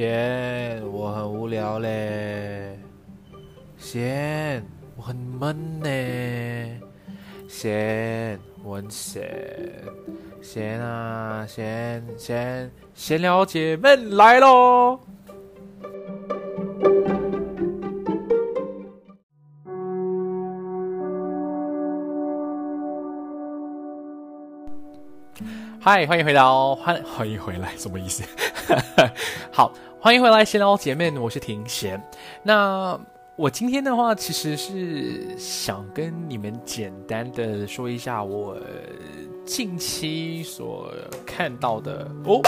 贤，我很无聊嘞。贤，我很闷呢。贤，我很闲。贤啊，贤贤，闲聊姐妹来喽！嗨，欢迎回到欢欢迎回来，什么意思？好，欢迎回来，闲聊姐妹，我是庭贤。那我今天的话，其实是想跟你们简单的说一下我近期所看到的哦，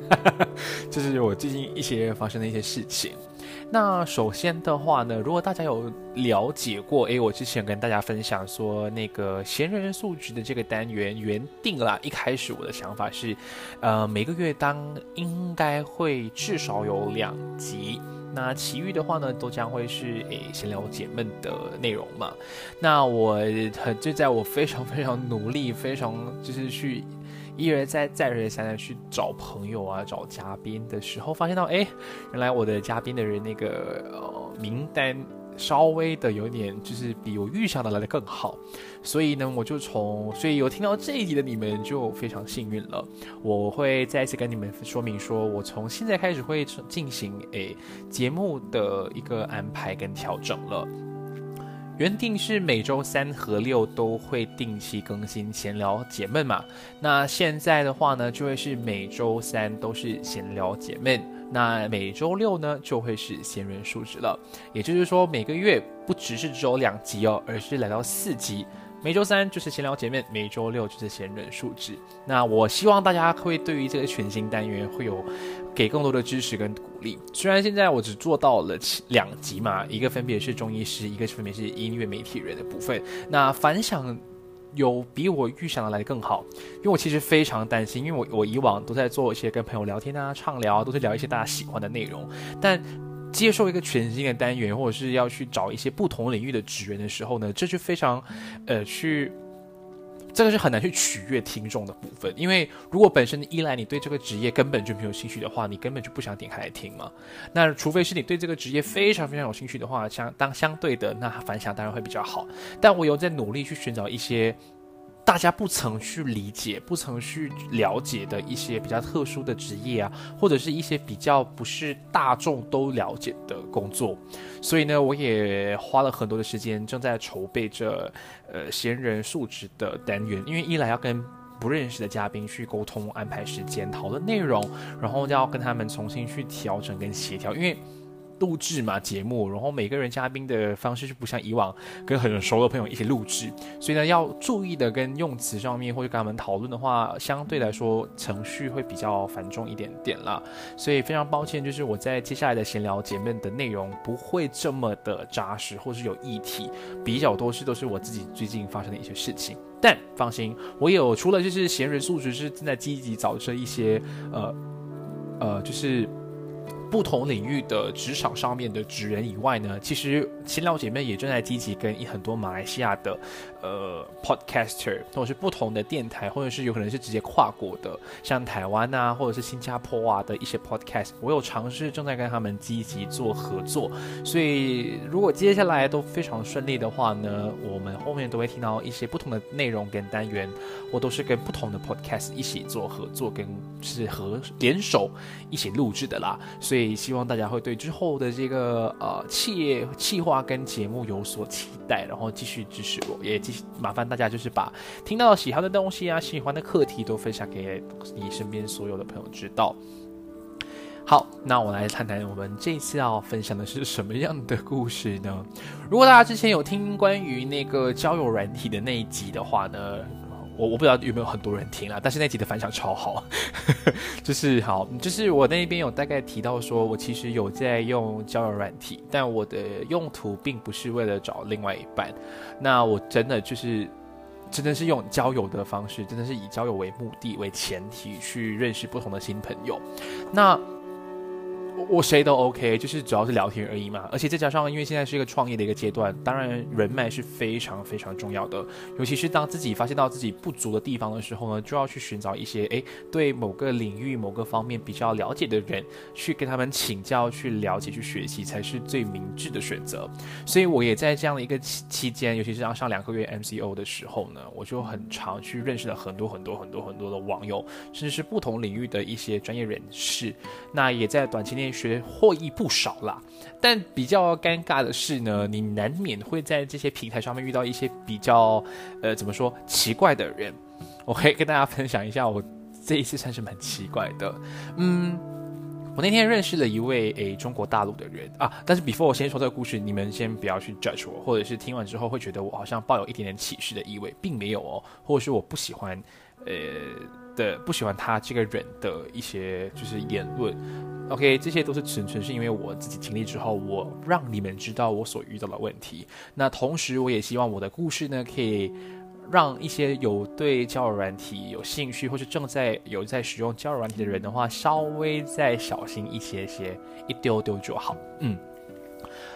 就是我最近一些发生的一些事情。那首先的话呢，如果大家有了解过，诶，我之前跟大家分享说那个闲人素质的这个单元原定啦，一开始我的想法是，呃，每个月当应该会至少有两集，那其余的话呢，都将会是诶闲聊解闷的内容嘛。那我很就在我非常非常努力，非常就是去。一而再，再而三的去找朋友啊，找嘉宾的时候，发现到，哎，原来我的嘉宾的人那个呃名单稍微的有点，就是比我预想的来的更好，所以呢，我就从，所以有听到这一集的你们就非常幸运了。我会再一次跟你们说明，说我从现在开始会进行诶节目的一个安排跟调整了。原定是每周三和六都会定期更新闲聊解闷嘛，那现在的话呢，就会是每周三都是闲聊解闷，那每周六呢就会是闲人数值了，也就是说每个月不只是只有两集哦，而是来到四集。每周三就是闲聊姐妹，每周六就是闲人数值。那我希望大家会对于这个全新单元会有给更多的支持跟鼓励。虽然现在我只做到了两集嘛，一个分别是中医师，一个分别是音乐媒体人的部分。那反响有比我预想的来的更好，因为我其实非常担心，因为我我以往都在做一些跟朋友聊天啊、畅聊啊，都是聊一些大家喜欢的内容，但。接受一个全新的单元，或者是要去找一些不同领域的职员的时候呢，这就非常，呃，去，这个是很难去取悦听众的部分。因为如果本身依赖你对这个职业根本就没有兴趣的话，你根本就不想点开来听嘛。那除非是你对这个职业非常非常有兴趣的话，相当相对的，那反响当然会比较好。但我有在努力去寻找一些。大家不曾去理解、不曾去了解的一些比较特殊的职业啊，或者是一些比较不是大众都了解的工作，所以呢，我也花了很多的时间，正在筹备着呃闲人素质的单元，因为一来要跟不认识的嘉宾去沟通、安排时间、讨论内容，然后要跟他们重新去调整跟协调，因为。录制嘛节目，然后每个人嘉宾的方式就不像以往跟很熟的朋友一起录制，所以呢要注意的跟用词上面或者跟他们讨论的话，相对来说程序会比较繁重一点点啦。所以非常抱歉，就是我在接下来的闲聊节目的内容不会这么的扎实，或是有议题，比较多是都是我自己最近发生的一些事情。但放心，我有除了就是闲人素质是正在积极找这一些呃呃就是。不同领域的职场上面的职人以外呢，其实新老姐妹也正在积极跟很多马来西亚的呃 podcaster，或者是不同的电台，或者是有可能是直接跨国的，像台湾啊，或者是新加坡啊的一些 podcast，我有尝试正在跟他们积极做合作。所以如果接下来都非常顺利的话呢，我们后面都会听到一些不同的内容跟单元，我都是跟不同的 podcast 一起做合作，跟是合联手一起录制的啦。所以所以希望大家会对之后的这个呃企业企划跟节目有所期待，然后继续支持我，也继续麻烦大家就是把听到喜欢的东西啊、喜欢的课题都分享给你身边所有的朋友知道。好，那我来谈谈我们这次要分享的是什么样的故事呢？如果大家之前有听关于那个交友软体的那一集的话呢？我我不知道有没有很多人听啊，但是那集的反响超好，就是好，就是我那边有大概提到说，我其实有在用交友软体，但我的用途并不是为了找另外一半，那我真的就是真的是用交友的方式，真的是以交友为目的为前提去认识不同的新朋友，那。我谁都 OK，就是主要是聊天而已嘛。而且再加上，因为现在是一个创业的一个阶段，当然人脉是非常非常重要的。尤其是当自己发现到自己不足的地方的时候呢，就要去寻找一些诶对某个领域某个方面比较了解的人，去跟他们请教、去了解、去学习，才是最明智的选择。所以我也在这样的一个期期间，尤其是上上两个月 MCO 的时候呢，我就很常去认识了很多很多很多很多的网友，甚至是不同领域的一些专业人士。那也在短期内。学获益不少啦，但比较尴尬的是呢，你难免会在这些平台上面遇到一些比较，呃，怎么说奇怪的人。我可以跟大家分享一下，我这一次算是蛮奇怪的。嗯，我那天认识了一位诶中国大陆的人啊，但是 before 我先说这个故事，你们先不要去 judge 我，或者是听完之后会觉得我好像抱有一点点歧视的意味，并没有哦，或者是我不喜欢，呃的不喜欢他这个人的一些就是言论。OK，这些都是纯纯是因为我自己经历之后，我让你们知道我所遇到的问题。那同时，我也希望我的故事呢，可以让一些有对交友软体有兴趣，或是正在有在使用交友软体的人的话，稍微再小心一些些，一丢丢就好。嗯，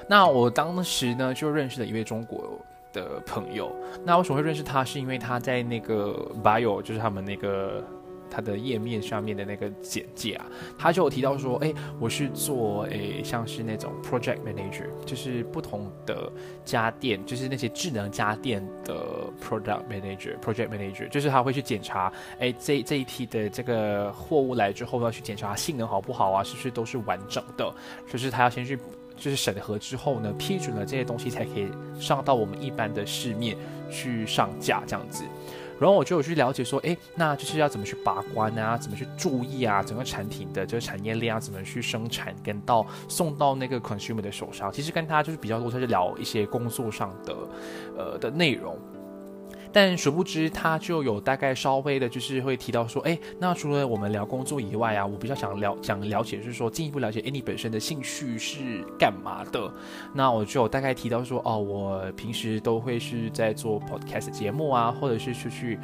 那我当时呢，就认识了一位中国的朋友。那为什么会认识他？是因为他在那个 Bio，就是他们那个。他的页面上面的那个简介啊，他就有提到说，哎，我是做诶，像是那种 project manager，就是不同的家电，就是那些智能家电的 product manager，project manager，就是他会去检查，哎，这这一批的这个货物来之后要去检查性能好不好啊，是不是都是完整的，就是他要先去就是审核之后呢，批准了这些东西才可以上到我们一般的市面去上架这样子。然后我就有去了解说，哎，那就是要怎么去把关啊，怎么去注意啊，整个产品的这个产业链啊，怎么去生产跟到送到那个 consumer 的手上，其实跟他就是比较多，他是聊一些工作上的，呃的内容。但殊不知，他就有大概稍微的，就是会提到说，哎，那除了我们聊工作以外啊，我比较想了想了解，就是说进一步了解，哎，你本身的兴趣是干嘛的？那我就有大概提到说，哦，我平时都会是在做 podcast 节目啊，或者是出去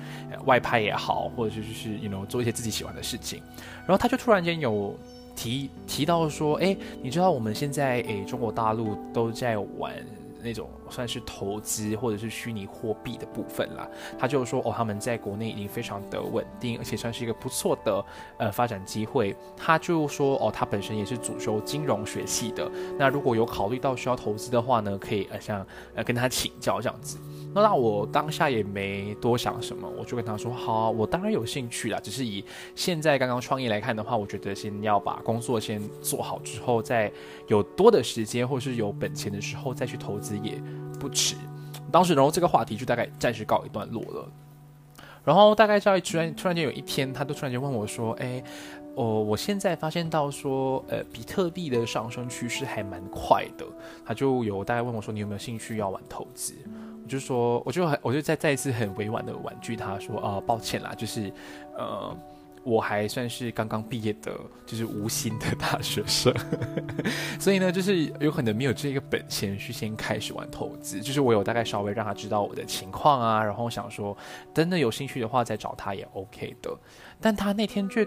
外拍也好，或者是就是 you know 做一些自己喜欢的事情。然后他就突然间有提提到说，哎，你知道我们现在诶中国大陆都在玩。那种算是投资或者是虚拟货币的部分啦，他就说哦，他们在国内已经非常的稳定，而且算是一个不错的呃发展机会。他就说哦，他本身也是主修金融学系的，那如果有考虑到需要投资的话呢，可以呃像呃跟他请教这样子。那那我当下也没多想什么，我就跟他说好，我当然有兴趣啦，只是以现在刚刚创业来看的话，我觉得先要把工作先做好之后，再有多的时间或是有本钱的时候再去投资也不迟。当时然后这个话题就大概暂时告一段落了。然后大概在突然突然间有一天，他都突然间问我说：“哎，哦，我现在发现到说，呃，比特币的上升趋势还蛮快的。”他就有大概问我说：“你有没有兴趣要玩投资？”我就说，我就很，我就再再一次很委婉的婉拒他说，啊，抱歉啦，就是，呃，我还算是刚刚毕业的，就是无心的大学生，所以呢，就是有可能没有这个本钱去先开始玩投资，就是我有大概稍微让他知道我的情况啊，然后想说，真的有兴趣的话再找他也 OK 的，但他那天却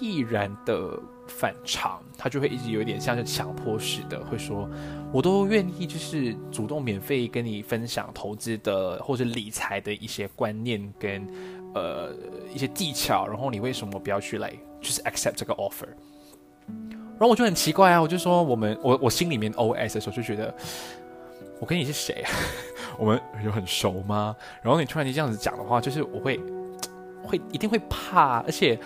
毅然的反常，他就会一直有点像是强迫式的，会说，我都愿意就是主动免费跟你分享投资的或者理财的一些观念跟呃一些技巧，然后你为什么不要去来就是 accept 这个 offer？然后我就很奇怪啊，我就说我们我我心里面 OS 的时候就觉得，我跟你是谁啊？我们有很熟吗？然后你突然间这样子讲的话，就是我会会一定会怕，而且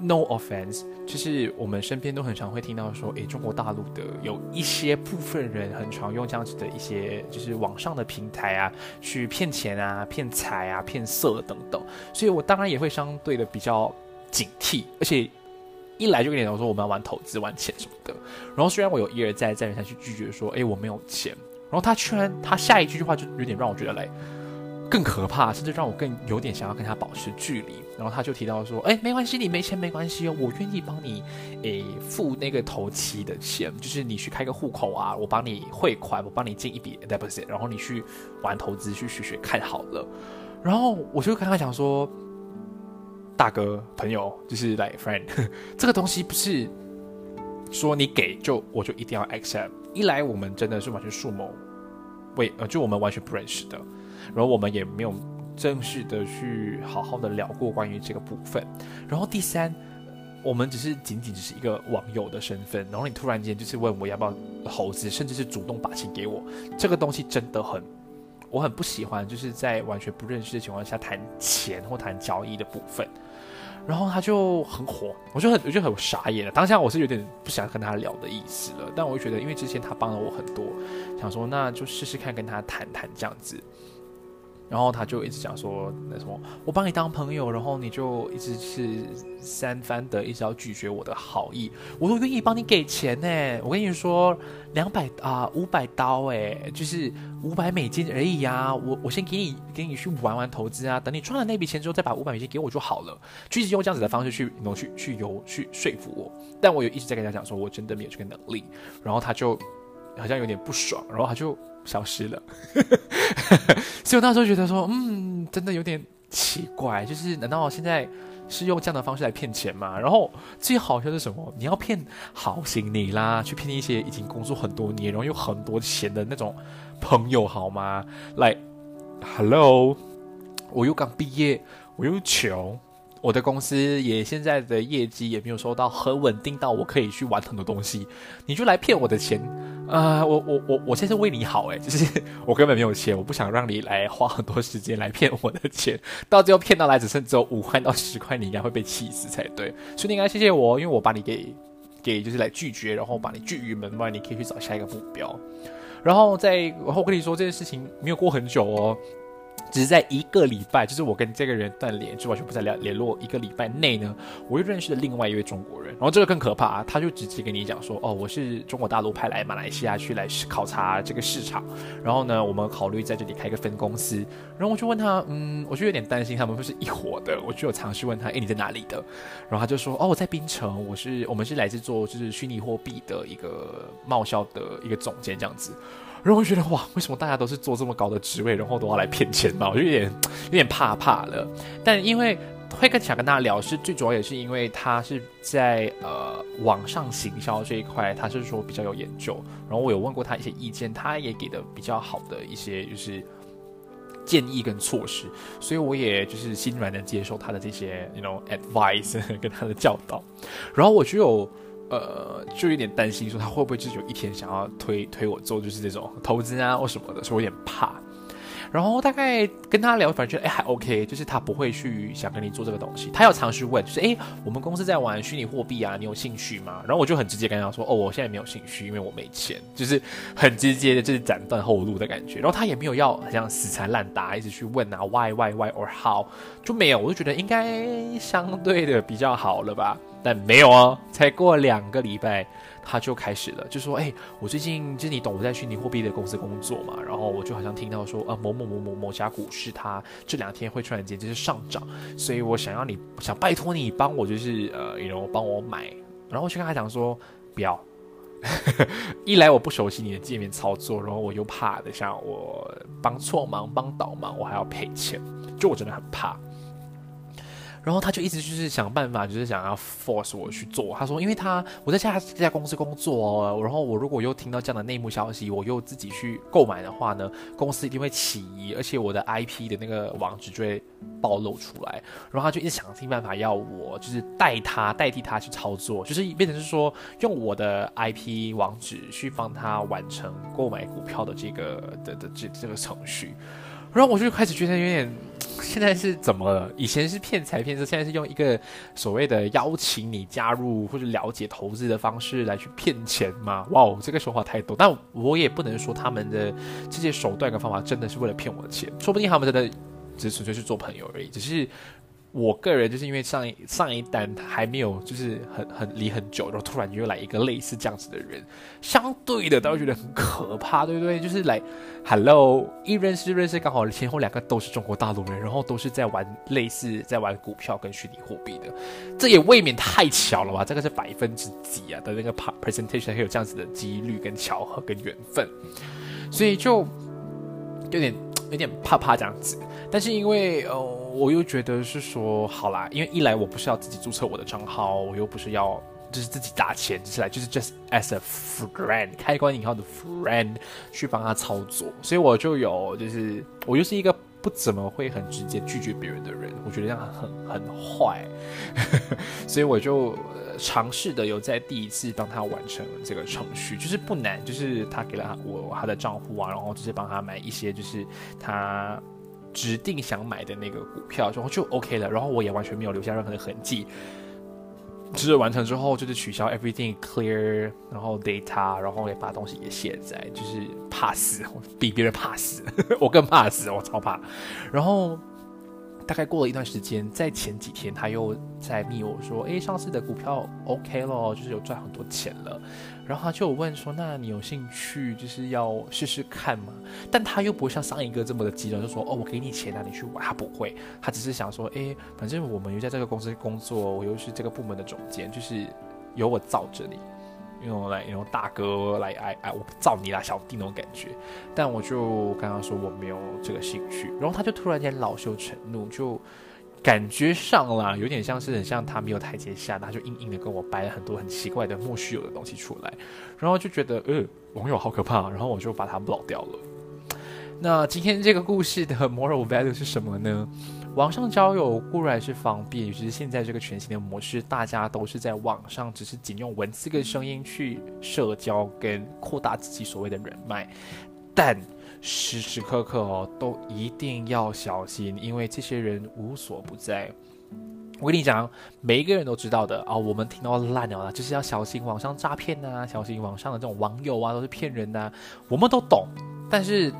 no offense，就是我们身边都很常会听到说，诶，中国大陆的有一些部分人很常用这样子的一些就是网上的平台啊，去骗钱啊、骗财啊、骗色等等，所以我当然也会相对的比较警惕，而且一来就跟你讲说我们要玩投资、玩钱什么的，然后虽然我有一而再、再而三去拒绝说，诶，我没有钱。然后他居然，他下一句话就有点让我觉得来更可怕，甚至让我更有点想要跟他保持距离。然后他就提到说：“哎，没关系，你没钱没关系哦，我愿意帮你，诶付那个头期的钱，就是你去开个户口啊，我帮你汇款，我帮你进一笔 deposit，然后你去玩投资去学学看好了。”然后我就跟他讲说：“大哥朋友，就是来 friend，这个东西不是说你给就我就一定要 accept。”一来我们真的是完全树谋，为呃就我们完全不认识的，然后我们也没有正式的去好好的聊过关于这个部分。然后第三，我们只是仅仅只是一个网友的身份，然后你突然间就是问我要不要猴子，甚至是主动把钱给我，这个东西真的很，我很不喜欢，就是在完全不认识的情况下谈钱或谈交易的部分。然后他就很火，我就很我就很傻眼了。当下我是有点不想跟他聊的意思了，但我就觉得，因为之前他帮了我很多，想说那就试试看跟他谈谈这样子。然后他就一直讲说那什么，我帮你当朋友，然后你就一直是三番的一直要拒绝我的好意，我都愿意帮你给钱呢。我跟你说，两百啊五百刀哎，就是五百美金而已啊。我我先给你给你去玩玩投资啊，等你赚了那笔钱之后，再把五百美金给我就好了。就一直用这样子的方式去能去去游去说服我，但我有一直在跟他讲说，我真的没有这个能力。然后他就好像有点不爽，然后他就。消失了，所以我那时候觉得说，嗯，真的有点奇怪，就是难道现在是用这样的方式来骗钱吗？然后最好笑是什么？你要骗好心你啦，去骗一些已经工作很多年，然后有很多钱的那种朋友好吗？来，Hello，我又刚毕业，我又穷。我的公司也现在的业绩也没有收到很稳定到我可以去玩很多东西，你就来骗我的钱，啊，我我我我现在是为你好诶，就是 我根本没有钱，我不想让你来花很多时间来骗我的钱，到最后骗到来只剩只有五块到十块，你应该会被气死才对，所以你应该谢谢我，因为我把你给给就是来拒绝，然后把你拒于门外，你可以去找下一个目标，然后再然后跟你说这件事情没有过很久哦。只是在一个礼拜，就是我跟这个人断联，就完全不再联联络。一个礼拜内呢，我又认识了另外一位中国人，然后这个更可怕啊，他就直接跟你讲说：“哦，我是中国大陆派来马来西亚去来考察这个市场，然后呢，我们考虑在这里开个分公司。”然后我就问他：“嗯，我就有点担心他们会是一伙的。”我就有尝试问他：“哎，你在哪里的？”然后他就说：“哦，我在槟城，我是我们是来自做就是虚拟货币的一个贸销的一个总监这样子。”然后我觉得哇，为什么大家都是做这么高的职位，然后都要来骗钱嘛？我就有点有点怕怕了。但因为会更想跟大家聊，是最主要也是因为他是在呃网上行销这一块，他是说比较有研究。然后我有问过他一些意见，他也给的比较好的一些就是建议跟措施，所以我也就是心软的接受他的这些 you know advice 跟他的教导。然后我就有。呃，就有点担心，说他会不会就是有一天想要推推我做，就是这种投资啊或什么的，所以我有点怕。然后大概跟他聊，反正觉得哎还 OK，就是他不会去想跟你做这个东西。他要尝试问，就是哎，我们公司在玩虚拟货币啊，你有兴趣吗？然后我就很直接跟他说，哦，我现在没有兴趣，因为我没钱，就是很直接的，就是斩断后路的感觉。然后他也没有要好像死缠烂打，一直去问啊，why why why or how，就没有。我就觉得应该相对的比较好了吧。但没有哦，才过两个礼拜，他就开始了，就说：“哎，我最近就是你懂我在虚拟货币的公司工作嘛，然后我就好像听到说，呃，某某某某某家股市它这两天会突然间就是上涨，所以我想要你想拜托你帮我就是呃，然后帮我买，然后我就跟他讲说不要，一来我不熟悉你的界面操作，然后我又怕的像我帮错忙帮倒忙，我还要赔钱，就我真的很怕。”然后他就一直就是想办法，就是想要 force 我去做。他说，因为他我在家这家公司工作哦，然后我如果又听到这样的内幕消息，我又自己去购买的话呢，公司一定会起疑，而且我的 IP 的那个网址就会暴露出来。然后他就一直想尽办法要我就是代他代替他去操作，就是变成是说用我的 IP 网址去帮他完成购买股票的这个的的这这个程序。然后我就开始觉得有点，现在是怎么了？以前是骗财骗色，现在是用一个所谓的邀请你加入或者了解投资的方式来去骗钱吗？哇哦，这个说法太多，但我也不能说他们的这些手段跟方法真的是为了骗我的钱，说不定他们真的只纯粹是做朋友而已，只是。我个人就是因为上一上一单还没有就是很很离很久，然后突然又来一个类似这样子的人，相对的，都会觉得很可怕，对不对？就是来，Hello，一认识认识，刚好前后两个都是中国大陆人，然后都是在玩类似在玩股票跟虚拟货币的，这也未免太巧了吧？这个是百分之几啊的那个 presentation 会有这样子的几率跟巧合跟缘分，所以就有点有点怕怕这样子。但是因为呃，我又觉得是说好啦，因为一来我不是要自己注册我的账号，我又不是要就是自己打钱，就是来就是 just as a friend 开关引号的 friend 去帮他操作，所以我就有就是我又是一个不怎么会很直接拒绝别人的人，我觉得这样很很坏，所以我就尝试的有在第一次帮他完成这个程序，就是不难，就是他给了我他的账户啊，然后就是帮他买一些就是他。指定想买的那个股票，然后就 OK 了，然后我也完全没有留下任何的痕迹。就是完成之后，就是取消 everything clear，然后 data，然后也把东西也卸载，就是怕死，比别人怕死，我更怕死，我超怕。然后。大概过了一段时间，在前几天他又在密我说：“诶，上次的股票 OK 咯，就是有赚很多钱了。”然后他就问说：“那你有兴趣就是要试试看吗？”但他又不会像上一个这么的激动，就说：“哦，我给你钱啊，你去玩。”他不会，他只是想说：“诶，反正我们又在这个公司工作，我又是这个部门的总监，就是由我罩着你。”用来用大哥来哎哎，我罩你啦，小弟那种感觉。但我就刚刚说我没有这个兴趣，然后他就突然间恼羞成怒，就感觉上啦，有点像是很像他没有台阶下，他就硬硬的跟我掰了很多很奇怪的莫须有的东西出来，然后就觉得呃网友好可怕，然后我就把他 block 掉了。那今天这个故事的 moral value 是什么呢？网上交友固然是方便，尤其是现在这个全新的模式，大家都是在网上只是仅用文字跟声音去社交跟扩大自己所谓的人脉，但时时刻刻哦都一定要小心，因为这些人无所不在。我跟你讲，每一个人都知道的啊，我们听到烂了，就是要小心网上诈骗呐，小心网上的这种网友啊都是骗人呐，我们都懂，但是。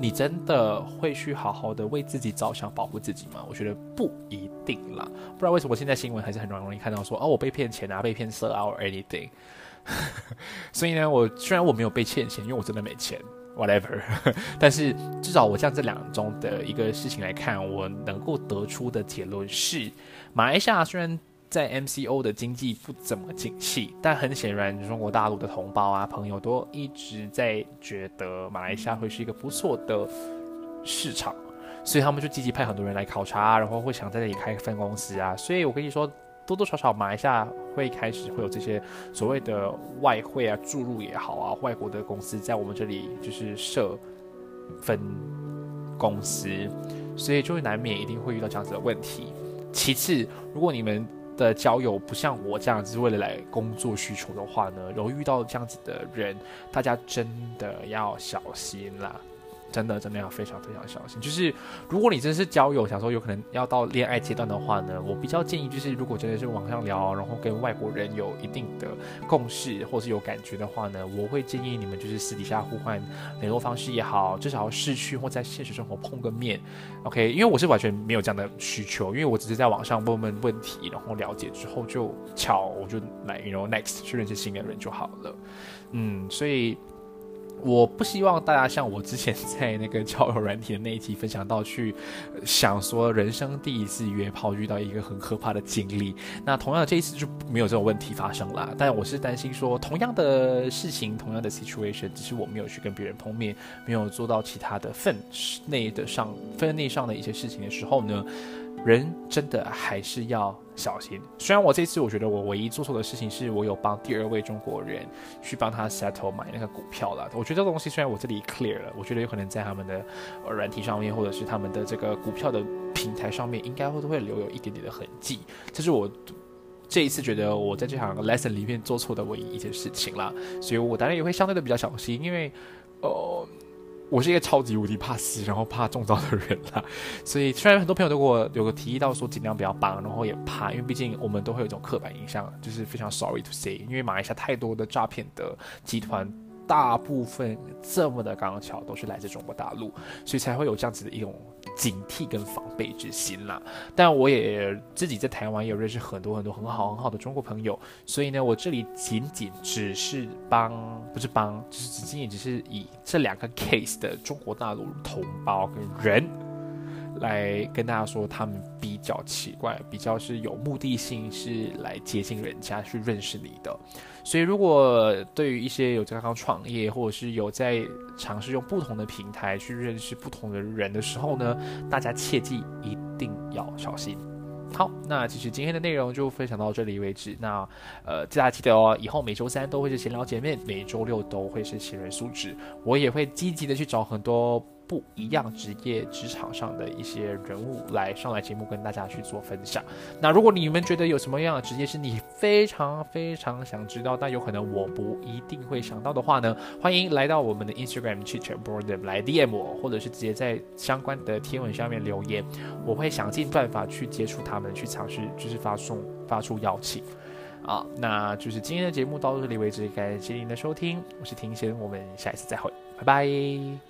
你真的会去好好的为自己着想，保护自己吗？我觉得不一定啦。不知道为什么现在新闻还是很容易看到说，哦，我被骗钱啊，被骗色啊，or anything。所以呢，我虽然我没有被欠钱，因为我真的没钱，whatever。但是至少我像这两中的一个事情来看，我能够得出的结论是，马来西亚虽然。在 MCO 的经济不怎么景气，但很显然，中国大陆的同胞啊、朋友都一直在觉得马来西亚会是一个不错的市场，所以他们就积极派很多人来考察，然后会想在这里开分公司啊。所以我跟你说，多多少少马来西亚会开始会有这些所谓的外汇啊注入也好啊，外国的公司在我们这里就是设分公司，所以就会难免一定会遇到这样子的问题。其次，如果你们的交友不像我这样子为了来工作需求的话呢，然后遇到这样子的人，大家真的要小心啦。真的，真的要非常非常小心。就是如果你真是交友，想说有可能要到恋爱阶段的话呢，我比较建议就是，如果真的是网上聊，然后跟外国人有一定的共识，或是有感觉的话呢，我会建议你们就是私底下互换联络方式也好，至少要视讯或在现实生活碰个面。OK，因为我是完全没有这样的需求，因为我只是在网上问问问题，然后了解之后就巧，我就来，you know next 去认识新的人就好了。嗯，所以。我不希望大家像我之前在那个交友软体的那一集分享到，去想说人生第一次约炮遇到一个很可怕的经历。那同样的这一次就没有这种问题发生了。但我是担心说，同样的事情，同样的 situation，只是我没有去跟别人碰面，没有做到其他的分内的上分内上的一些事情的时候呢？人真的还是要小心。虽然我这次我觉得我唯一做错的事情是我有帮第二位中国人去帮他 settle 买那个股票了。我觉得这个东西虽然我这里 clear 了，我觉得有可能在他们的软体上面或者是他们的这个股票的平台上面，应该会都会留有一点点的痕迹。这是我这一次觉得我在这场 lesson 里面做错的唯一一件事情啦。所以我当然也会相对的比较小心，因为呃。我是一个超级无敌怕死，然后怕中招的人啦，所以虽然很多朋友都给我有个提议到说尽量不要帮，然后也怕，因为毕竟我们都会有一种刻板印象，就是非常 sorry to say，因为马来西亚太多的诈骗的集团。大部分这么的刚巧都是来自中国大陆，所以才会有这样子的一种警惕跟防备之心啦。但我也自己在台湾也有认识很多很多很好很好的中国朋友，所以呢，我这里仅仅只是帮，不是帮，就是仅仅只是以这两个 case 的中国大陆同胞跟人。来跟大家说，他们比较奇怪，比较是有目的性，是来接近人家去认识你的。所以，如果对于一些有刚刚创业，或者是有在尝试用不同的平台去认识不同的人的时候呢，大家切记一定要小心。好，那其实今天的内容就分享到这里为止。那呃，大家记得哦，以后每周三都会是闲聊姐妹，每周六都会是新人素质，我也会积极的去找很多。不一样职业职场上的一些人物来上来节目跟大家去做分享。那如果你们觉得有什么样的职业是你非常非常想知道，但有可能我不一定会想到的话呢？欢迎来到我们的 Instagram 去 c h b o a r d 来 DM 我，或者是直接在相关的贴文下面留言，我会想尽办法去接触他们，去尝试就是发送发出邀请。啊，那就是今天的节目到这里为止，感谢您的收听，我是庭贤，我们下一次再会，拜拜。